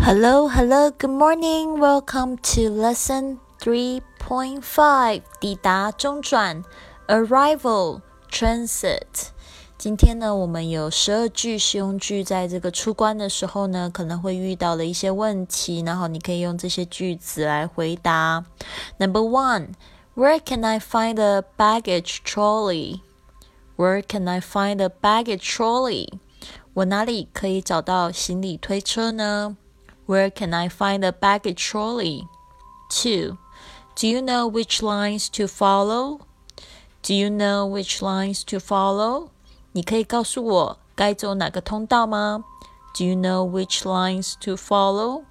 Hello, hello, good morning. Welcome to lesson 3.5. 抵达中转 arrival transit. 今天呢，我们有十二句实用句，在这个出关的时候呢，可能会遇到的一些问题，然后你可以用这些句子来回答。Number one, where can I find a baggage trolley? Where can I find a baggage trolley? 我哪里可以找到行李推车呢 ？where can I find a baggage trolley? 2. Do you know which lines to follow? Do you know which lines to follow? 你可以告诉我该走哪个通道吗？Do you know which lines to follow?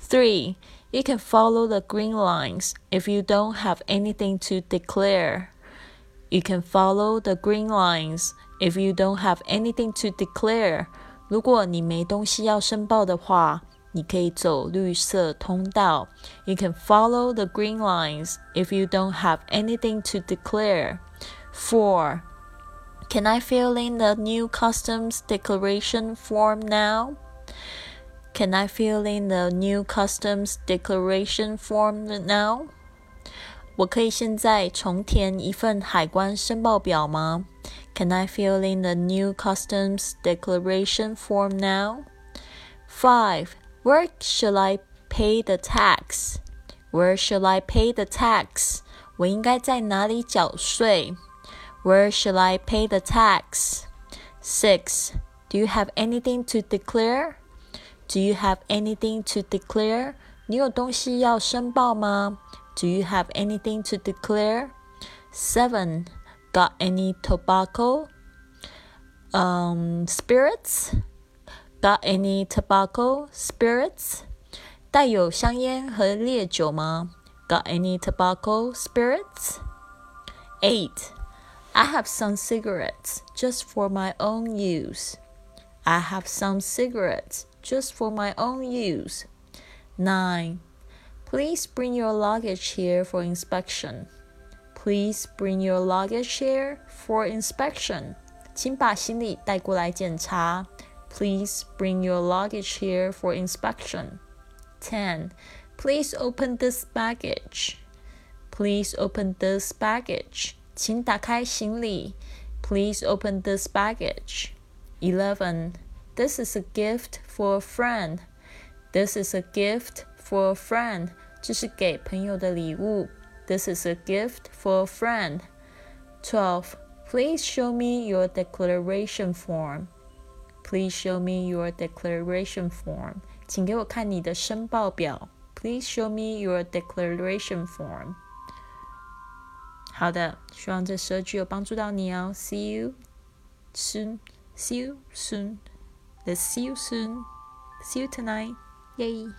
3. You can follow the green lines if you don't have anything to declare. You can follow the green lines if you don't have anything to declare. 如果你没东西要申报的话， 你可以走绿色通道。You can follow the green lines if you don't have anything to declare. Four. Can I fill in the new customs declaration form now? Can I fill in the new customs declaration form now? 我可以现在重填一份海关申报表吗？Can I fill in the new customs declaration form now? Five. Where should I pay the tax? Where should I pay the tax? 我应该在哪里缴税？Where should I pay the tax? Six. Do you have anything to declare? Do you have anything to declare? 你有东西要申报吗？Do you have anything to declare? Seven. Got any tobacco? Um, spirits? Got any tobacco spirits? 带有香烟和烈酒吗？Got any tobacco spirits? Eight. I have some cigarettes just for my own use. I have some cigarettes just for my own use. Nine. Please bring your luggage here for inspection. Please bring your luggage here for inspection. 请把行李带过来检查。 Please bring your luggage here for inspection. 10. Please open this baggage. Please open this baggage. 请打开行李. Please open this baggage. 11. This is a gift for a friend. This is a gift for a friend. 这是给朋友的礼物. This is a gift for a friend. 12. Please show me your declaration form. Please show me your declaration form. 请给我看你的申报表。Please show me your declaration form. 好的，希望这十句有帮助到你哦。See you soon. See you soon. Let's see you soon. See you tonight. Yay.